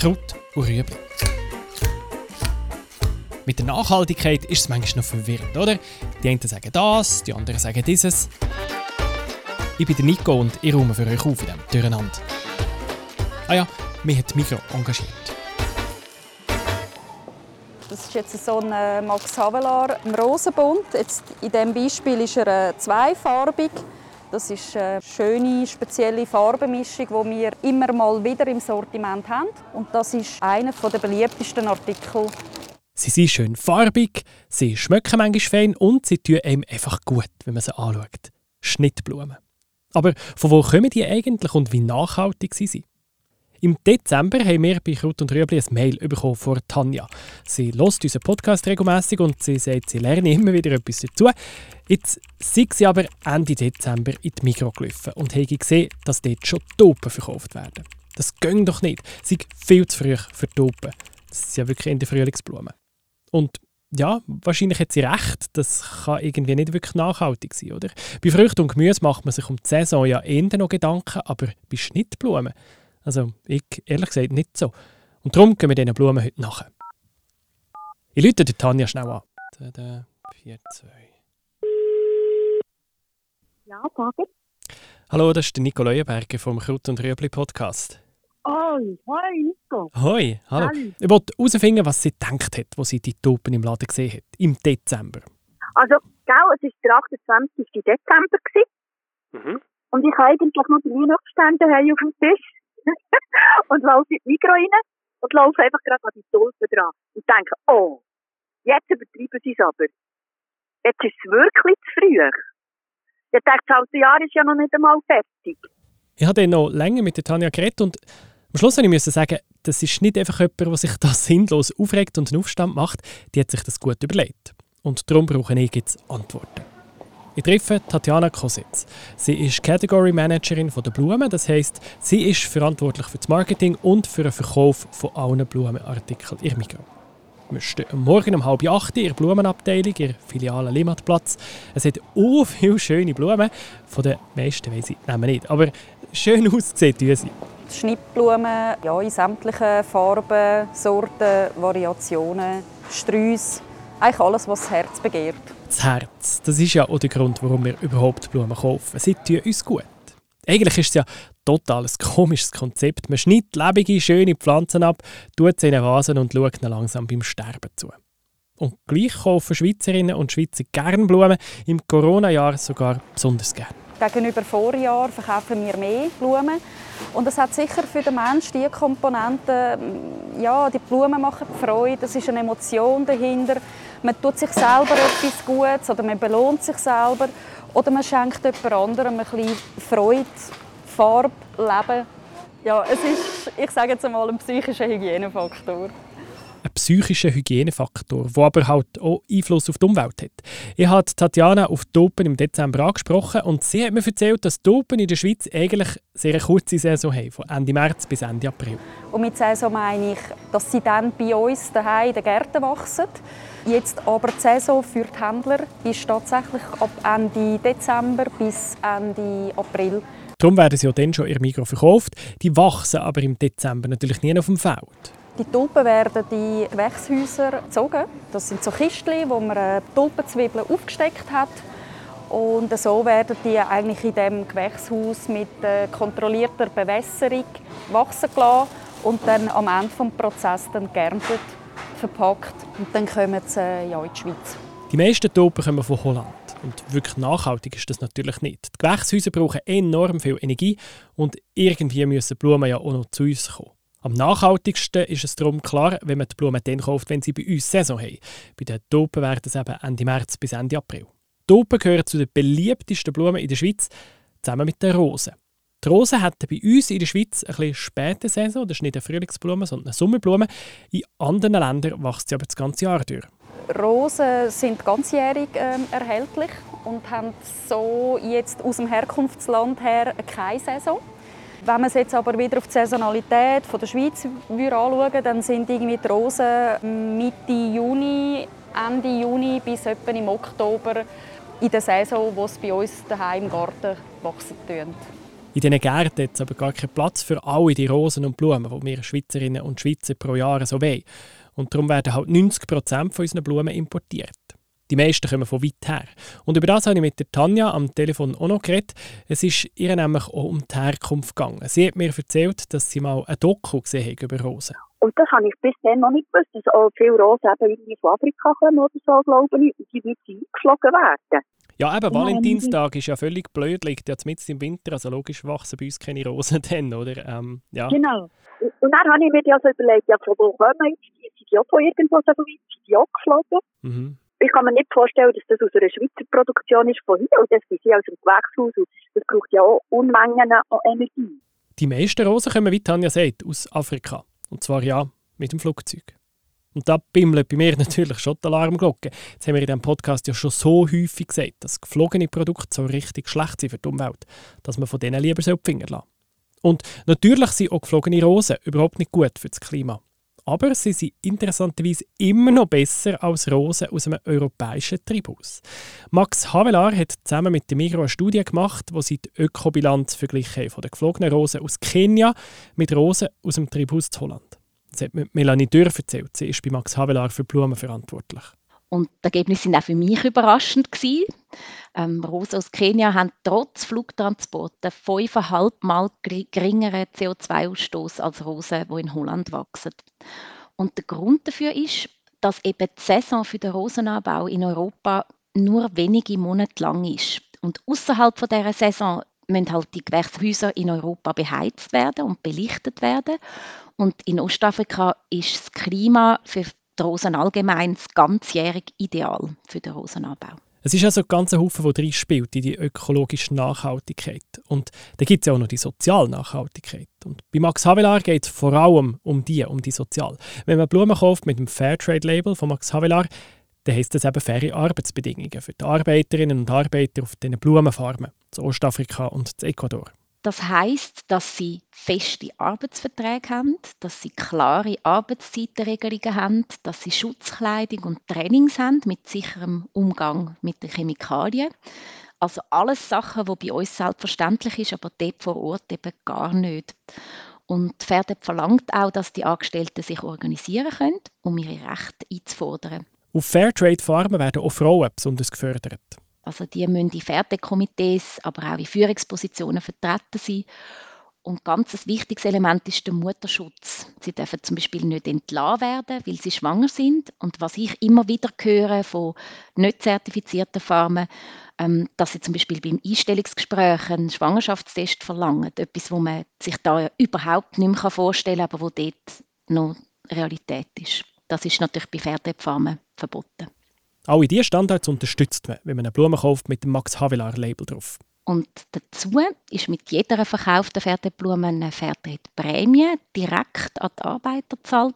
Kraut und Rüebli. Mit der Nachhaltigkeit ist es manchmal noch verwirrend, oder? Die einen sagen das, die anderen sagen dieses. Ich bin Nico und ich räume für euch auf in diesem Durcheinander. Ah ja, mich hat Mikro engagiert. Das ist jetzt so ein äh, Max Havelaar im Rosenbund. Jetzt in diesem Beispiel ist er äh, zweifarbig. Das ist eine schöne, spezielle Farbenmischung, die wir immer mal wieder im Sortiment haben. Und das ist einer der beliebtesten Artikel. Sie sind schön farbig, sie schmecken manchmal fein und sie tun einem einfach gut, wenn man sie anschaut. Schnittblumen. Aber von wo kommen die eigentlich und wie nachhaltig sie sind? Im Dezember haben wir bei Kraut und Rüebli ein Mail bekommen von Tanja. Sie hört unseren Podcast regelmäßig und sie sagt, sie lerne immer wieder etwas dazu. Jetzt sind sie aber Ende Dezember in die Mikro gelaufen und haben gesehen, dass dort schon Tauben verkauft werden. Das geht doch nicht. Sie sind viel zu früh für Tauben. Das sind ja wirklich in der Frühlingsblumen. Und ja, wahrscheinlich hat sie recht. Das kann irgendwie nicht wirklich nachhaltig sein, oder? Bei Früchten und Gemüse macht man sich um die Saison ja eher noch Gedanken, aber bei Schnittblumen also ich ehrlich gesagt nicht so. Und darum gehen wir diesen Blumen heute nach. Ich lüte Tanja schnell an. 4, 2. Ja, danke. Hallo, das ist der Nico Leuenberger vom Kraut und Rüebli Podcast. Oh, hi Nico. Hoi, hallo. Hallo. Ich wollte herausfinden, was sie gedacht hat, als sie die Tauben im Laden gesehen hat, im Dezember. Also, gell, es war der 28. Dezember. Gewesen. Mhm. Und ich habe eigentlich noch die Weihnachtsstände auf dem Tisch. und laufe in die Mikro rein und laufe einfach gerade an die Tulpen dran. Und denke, oh, jetzt übertreiben sie es aber. Jetzt ist es wirklich zu früh. Dachte, das alte Jahr ist ja noch nicht einmal fertig. Ich habe dann noch länger mit der Tanja geredet und am Schluss musste ich sagen, das ist nicht einfach jemand, der sich da sinnlos aufregt und einen Aufstand macht. Die hat sich das gut überlegt. Und darum brauche ich jetzt Antworten. Ich treffe Tatjana Kositz. Sie ist Category Managerin der Blumen, das heisst, sie ist verantwortlich für das Marketing und für den Verkauf von allen Blumenartikeln in Migros. Wir stehen Morgen um halb acht in der Blumenabteilung, in der Filiale Limmatplatz. Es hat so viele schöne Blumen. Von den meisten weiss ich nehmen nicht. Aber schön ausgesehen tun sie. Schnittblumen ja, in sämtlichen Farben, Sorten, Variationen, Sträuße. Eigentlich alles, was das Herz begehrt. Das Herz, das ist ja auch der Grund, warum wir überhaupt Blumen kaufen. Sie tun uns gut. Eigentlich ist es ja total ein komisches Konzept. Man schneidet lebende, schöne Pflanzen ab, tut sie in Vasen und schaut ihnen langsam beim Sterben zu. Und gleich kaufen Schweizerinnen und Schweizer gerne Blumen, im Corona-Jahr sogar besonders gerne. Gegenüber Vorjahr verkaufen wir mehr Blumen. Und es hat sicher für den Menschen die Komponente, ja, die Blumen machen Freude, es ist eine Emotion dahinter. Man tut sich selber etwas Gutes oder man belohnt sich selber oder man schenkt jemand anderem ein bisschen Freude, Farbe, Leben. Ja, es ist, ich sage jetzt einmal, ein psychischer Hygienefaktor ein psychischer Hygienefaktor, der aber halt auch Einfluss auf die Umwelt hat. Ich habe Tatjana auf die Open im Dezember angesprochen und sie hat mir erzählt, dass die Open in der Schweiz eigentlich sehr eine kurze Saison haben, von Ende März bis Ende April. Und mit Saison meine ich, dass sie dann bei uns daheim in den Gärten wachsen. Jetzt aber die Saison für die Händler ist tatsächlich ab Ende Dezember bis Ende April. Darum werden sie ja dann schon ihr Mikro verkauft. Die wachsen aber im Dezember natürlich nie auf dem Feld. Die Tulpen werden in Gewächshäuser gezogen. Das sind so Kistchen, wo man Tulpenzwiebeln aufgesteckt hat. Und so werden die eigentlich in diesem Gewächshaus mit äh, kontrollierter Bewässerung wachsen gelassen und dann am Ende des Prozesses dann geerntet, verpackt und dann kommen sie äh, ja, in die Schweiz. Die meisten Tulpen kommen von Holland. Und wirklich nachhaltig ist das natürlich nicht. Die Gewächshäuser brauchen enorm viel Energie und irgendwie müssen Blumen ja auch noch zu uns kommen. Am nachhaltigsten ist es darum klar, wenn man die Blumen dann kauft, wenn sie bei uns Saison haben. Bei den Tulpen werden es eben Ende März bis Ende April. Tulpen gehören zu den beliebtesten Blumen in der Schweiz, zusammen mit den Rosen. Die Rosen hatten bei uns in der Schweiz ein bisschen späte Saison. Das ist nicht eine Frühlingsblume, sondern eine Sommerblume. In anderen Ländern wächst sie aber das ganze Jahr durch. Rosen sind ganzjährig äh, erhältlich und haben so jetzt aus dem Herkunftsland her keine Saison. Wenn man es jetzt aber wieder auf die Saisonalität von der Schweiz anschauen dann sind irgendwie die Rosen Mitte Juni, Ende Juni bis etwa im Oktober in der Saison, wo es bei uns daheim im Garten wachsen tun. In diesen Gärten hat es aber gar keinen Platz für alle die Rosen und Blumen, die wir Schweizerinnen und Schweizer pro Jahr so wollen. Und darum werden halt 90 Prozent von unseren Blumen importiert. Die meisten kommen von weit her. Und über das habe ich mit der Tanja am Telefon auch noch geredet. Es ist ihr nämlich auch um die Herkunft gegangen. Sie hat mir erzählt, dass sie mal ein Doku gesehen hat über Rosen. Und das habe ich bis dann noch nicht gewusst, dass auch viele Rosen eben irgendwie von Afrika kommen oder so, glaube ich, und die wird eingeflogen werden. Ja, eben, Valentinstag ist ja völlig blöd, liegt ja mitten im Winter, also logisch wachsen bei uns keine Rosen dann, oder? Ähm, ja. Genau. Und dann habe ich mir also überlegt, ja, von wo kommen die? Sind die auch von irgendwo so weit? Sind die auch geflogen? Mhm. Ich kann mir nicht vorstellen, dass das aus einer Schweizer Produktion ist von hier, und das sind sie aus dem Gewächshaus, und das braucht ja auch Unmengen an Energie. Die meisten Rosen kommen, wie Tanja sagt, aus Afrika. Und zwar ja, mit dem Flugzeug. Und da bimmelt bei mir natürlich schon die Alarmglocke. Jetzt haben wir in diesem Podcast ja schon so häufig gesagt, dass geflogene Produkte so richtig schlecht sind für die Umwelt, dass man von denen lieber die Finger lassen Und natürlich sind auch geflogene Rosen überhaupt nicht gut für das Klima. Aber sie sind interessanterweise immer noch besser als Rosen aus einem europäischen Treibhaus. Max Havelaar hat zusammen mit dem Migro eine Studie gemacht, wo sie die Ökobilanz verglichen von den geflogenen Rosen aus Kenia mit Rosen aus dem Treibhaus zu Holland. Das hat Melanie Dürr erzählt. Sie ist bei Max Havelaar für Blumen verantwortlich. Und die Ergebnisse waren auch für mich überraschend. Ähm, Rosen aus Kenia haben trotz Flugtransporten fünfeinhalb Mal geringeren CO2-Ausstoß als Rosen, die in Holland wachsen. Und der Grund dafür ist, dass eben die Saison für den Rosenanbau in Europa nur wenige Monate lang ist. Und außerhalb dieser Saison müssen halt die Gewächshäuser in Europa beheizt werden und belichtet werden. Und in Ostafrika ist das Klima für die Rosen allgemein das ganzjährig ideal für den Rosenanbau. Es ist also ein ganzer Haufen, der drin spielt in die ökologische Nachhaltigkeit. Und da gibt es ja auch noch die soziale Nachhaltigkeit. Und bei Max Havelaar geht es vor allem um die, um die sozial. Wenn man Blumen kauft mit dem Fairtrade-Label von Max Havelaar, dann heisst das eben faire Arbeitsbedingungen für die Arbeiterinnen und Arbeiter auf diesen Blumenfarmen zu Ostafrika und zu Ecuador. Das heißt, dass sie feste Arbeitsverträge haben, dass sie klare Arbeitszeitenregelungen haben, dass sie Schutzkleidung und Trainings haben mit sicherem Umgang mit den Chemikalien. Also alles Sachen, die bei uns selbstverständlich ist, aber dort vor Ort eben gar nicht. Und Pferde verlangt auch, dass die Angestellten sich organisieren können, um ihre Rechte einzufordern. Auf Fairtrade-Farmen werden auch Frauen besonders gefördert. Also die müssen in Fertigkomitees, aber auch in Führungspositionen vertreten sein. Und ganz ein wichtiges Element ist der Mutterschutz. Sie dürfen zum Beispiel nicht entlassen werden, weil sie schwanger sind. Und was ich immer wieder höre von nicht zertifizierten Farmen, ähm, dass sie zum Beispiel beim Einstellungsgespräch einen Schwangerschaftstest verlangen. Etwas, wo man sich da überhaupt nicht mehr vorstellen kann, aber wo dort noch Realität ist. Das ist natürlich bei Pferdefarmen verboten. Alle diese Standards unterstützt man, wenn man eine Blume kauft mit dem Max Havelaar Label drauf. Und dazu ist mit jeder verkauften Fairtrade-Blume eine Fairtrade-Prämie direkt an die Arbeiter gezahlt.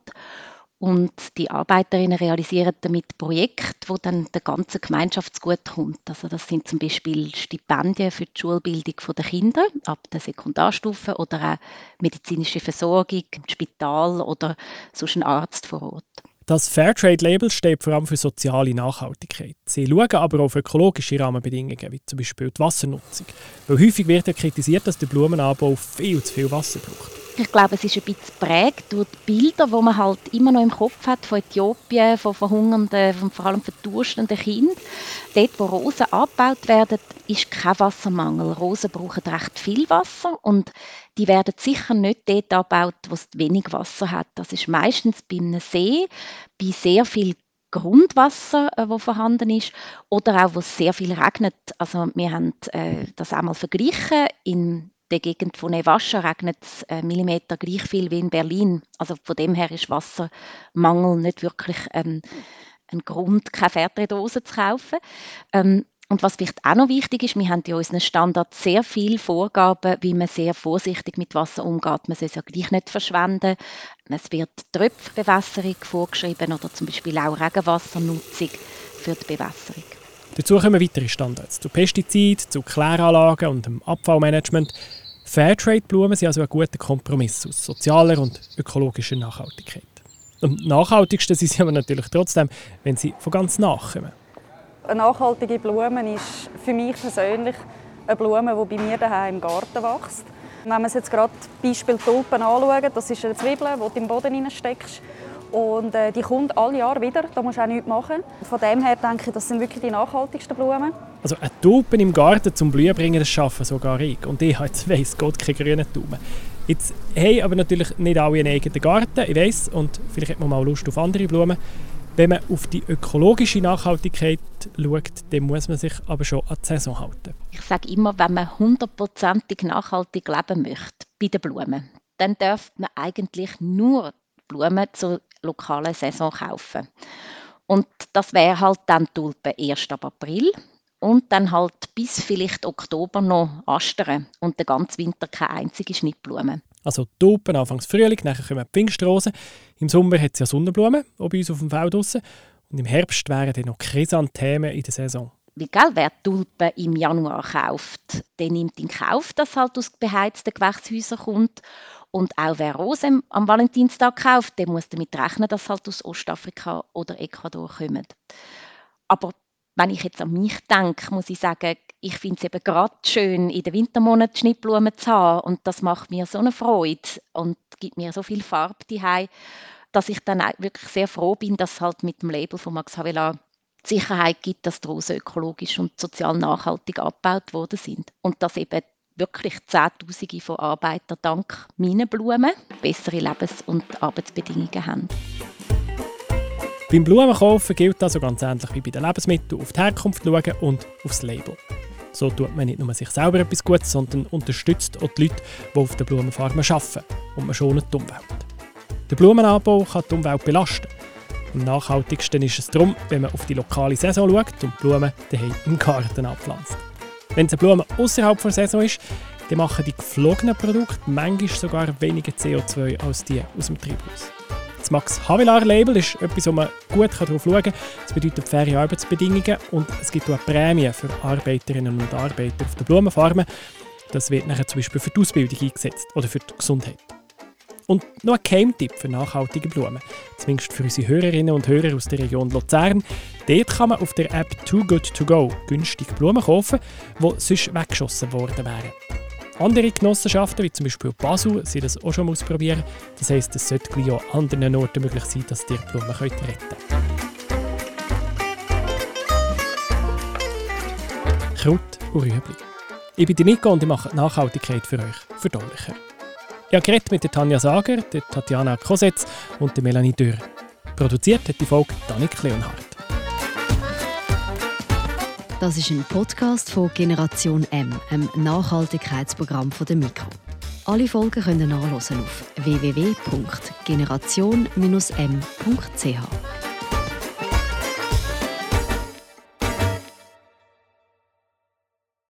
Und die Arbeiterinnen realisieren damit Projekte, wo dann der ganzen Gemeinschaft kommt. Also das sind zum Beispiel Stipendien für die Schulbildung der Kinder ab der Sekundarstufe oder auch medizinische Versorgung im Spital oder sonst ein Arzt vor Ort. Das Fairtrade-Label steht vor allem für soziale Nachhaltigkeit. Sie schauen aber auch auf ökologische Rahmenbedingungen, wie zum Beispiel die Wassernutzung. Weil häufig wird ja kritisiert, dass der Blumenanbau viel zu viel Wasser braucht. Ich glaube, es ist ein bisschen geprägt durch die Bilder, die man halt immer noch im Kopf hat von Äthiopien, von verhungernden, von vor allem verdurstenden Kindern. Dort, wo Rosen abgebaut werden, ist kein Wassermangel. Rosen brauchen recht viel Wasser und die werden sicher nicht dort abgebaut, wo es wenig Wasser hat. Das ist meistens bei einem See, bei sehr viel Grundwasser, äh, wo vorhanden ist, oder auch wo es sehr viel regnet. Also wir haben äh, das einmal verglichen. In der Gegend von Nevascha regnet es äh, Millimeter gleich viel wie in Berlin. Also von dem her ist Wassermangel nicht wirklich ähm, ein Grund, keine Fairtrade-Dose zu kaufen. Ähm, und was vielleicht auch noch wichtig ist, wir haben in unseren Standards sehr viele Vorgaben, wie man sehr vorsichtig mit Wasser umgeht. Man soll es ja gleich nicht verschwenden. Es wird Tröpfbewässerung vorgeschrieben oder zum Beispiel auch Regenwassernutzung für die Bewässerung. Dazu kommen weitere Standards zu Pestiziden, zu Kläranlagen und dem Abfallmanagement. Fairtrade-Blumen sind also ein guter Kompromiss aus sozialer und ökologischer Nachhaltigkeit. Am nachhaltigsten sind sie aber natürlich trotzdem, wenn sie von ganz nach kommen. Eine nachhaltige Blume ist für mich persönlich eine Blume, die bei mir daheim im Garten wächst. Wenn wir uns jetzt gerade Beispiel Tulpen anschauen, das ist eine Zwiebel, die du im Boden steckst. Und äh, die kommt alle Jahre wieder, da musst du auch nichts machen. Von dem her denke ich, das sind wirklich die nachhaltigsten Blumen. Also eine Tulpen im Garten zum Blühen bringen, das schaffen sogar ich. Und ich habe jetzt, weiss Gott, keine grünen Daumen. Jetzt haben aber natürlich nicht alle einen eigenen Garten, ich weiss, und vielleicht hat man mal Lust auf andere Blumen. Wenn man auf die ökologische Nachhaltigkeit schaut, dann muss man sich aber schon an die Saison halten. Ich sage immer, wenn man hundertprozentig nachhaltig leben möchte bei den Blumen, dann darf man eigentlich nur Blumen zur lokalen Saison kaufen. Und das wäre halt dann Tulpen erst ab April und dann halt bis vielleicht Oktober noch Astern und den ganzen Winter keine einzige Schnittblume. Also Tulpen Anfangs Frühling, nachher kommen Pfingstrosen. Im Sommer hat es ja Sonnenblumen, auch bei uns auf dem Feld draussen. Und im Herbst wären dann noch Chrysanthemen in der Saison. Weil, wer Tulpen im Januar kauft, der nimmt in Kauf, dass halt aus beheizten Gewächshäusern kommt. Und auch wer Rosen am Valentinstag kauft, der muss damit rechnen, dass halt aus Ostafrika oder Ecuador kommen. Aber wenn ich jetzt an mich denke, muss ich sagen, ich finde es eben gerade schön, in den Wintermonaten Schnittblumen zu haben. Und das macht mir so eine Freude und gibt mir so viel Farbe daheim, dass ich dann wirklich sehr froh bin, dass halt mit dem Label von Max Havelaar die Sicherheit gibt, dass die Rosen ökologisch und sozial nachhaltig abgebaut worden sind. Und dass eben wirklich Zehntausende von Arbeitern dank meinen Blumen bessere Lebens- und Arbeitsbedingungen haben. Beim Blumenkaufen gilt also ganz ähnlich wie bei den Lebensmitteln auf die Herkunft schauen und aufs Label. So tut man nicht nur sich selber etwas Gutes, sondern unterstützt auch die Leute, die auf den Blumenfarmen arbeiten und man schont die Umwelt. Der Blumenanbau kann die Umwelt belasten. Am nachhaltigsten ist es darum, wenn man auf die lokale Saison schaut und Blumen daheim im Garten anpflanzt. Wenn es eine Blume außerhalb der Saison ist, dann machen die geflogenen Produkte manchmal sogar weniger CO2 als die aus dem Treibhaus. Das Max Havelaar Label ist etwas, wo man gut darauf schauen kann. Das bedeutet faire Arbeitsbedingungen und es gibt auch eine Prämie für Arbeiterinnen und Arbeiter auf den Blumenfarmen. Das wird nachher zum Beispiel für die Ausbildung eingesetzt oder für die Gesundheit. Und noch ein Keimtipp für nachhaltige Blumen, zumindest für unsere Hörerinnen und Hörer aus der Region Luzern. Dort kann man auf der App Too Good To Go günstig Blumen kaufen, die sonst weggeschossen worden wären. Andere Genossenschaften, wie zum Beispiel Basel, sind das auch schon ausprobieren. Das heisst, es sollte auch an anderen Orten möglich sein, dass ihr die Blumen retten könnt. Kraut und Rüebli. Ich bin Nico und ich mache Nachhaltigkeit für euch verdaulicher. Ich habe geredet mit der Tanja Sager, der Tatjana Kosetz und der Melanie Dürr. Produziert hat die Folge Danik Leonhardt. Das ist ein Podcast von Generation M, einem Nachhaltigkeitsprogramm von der Mikro. Alle Folgen können nachlesen auf www.generation-m.ch.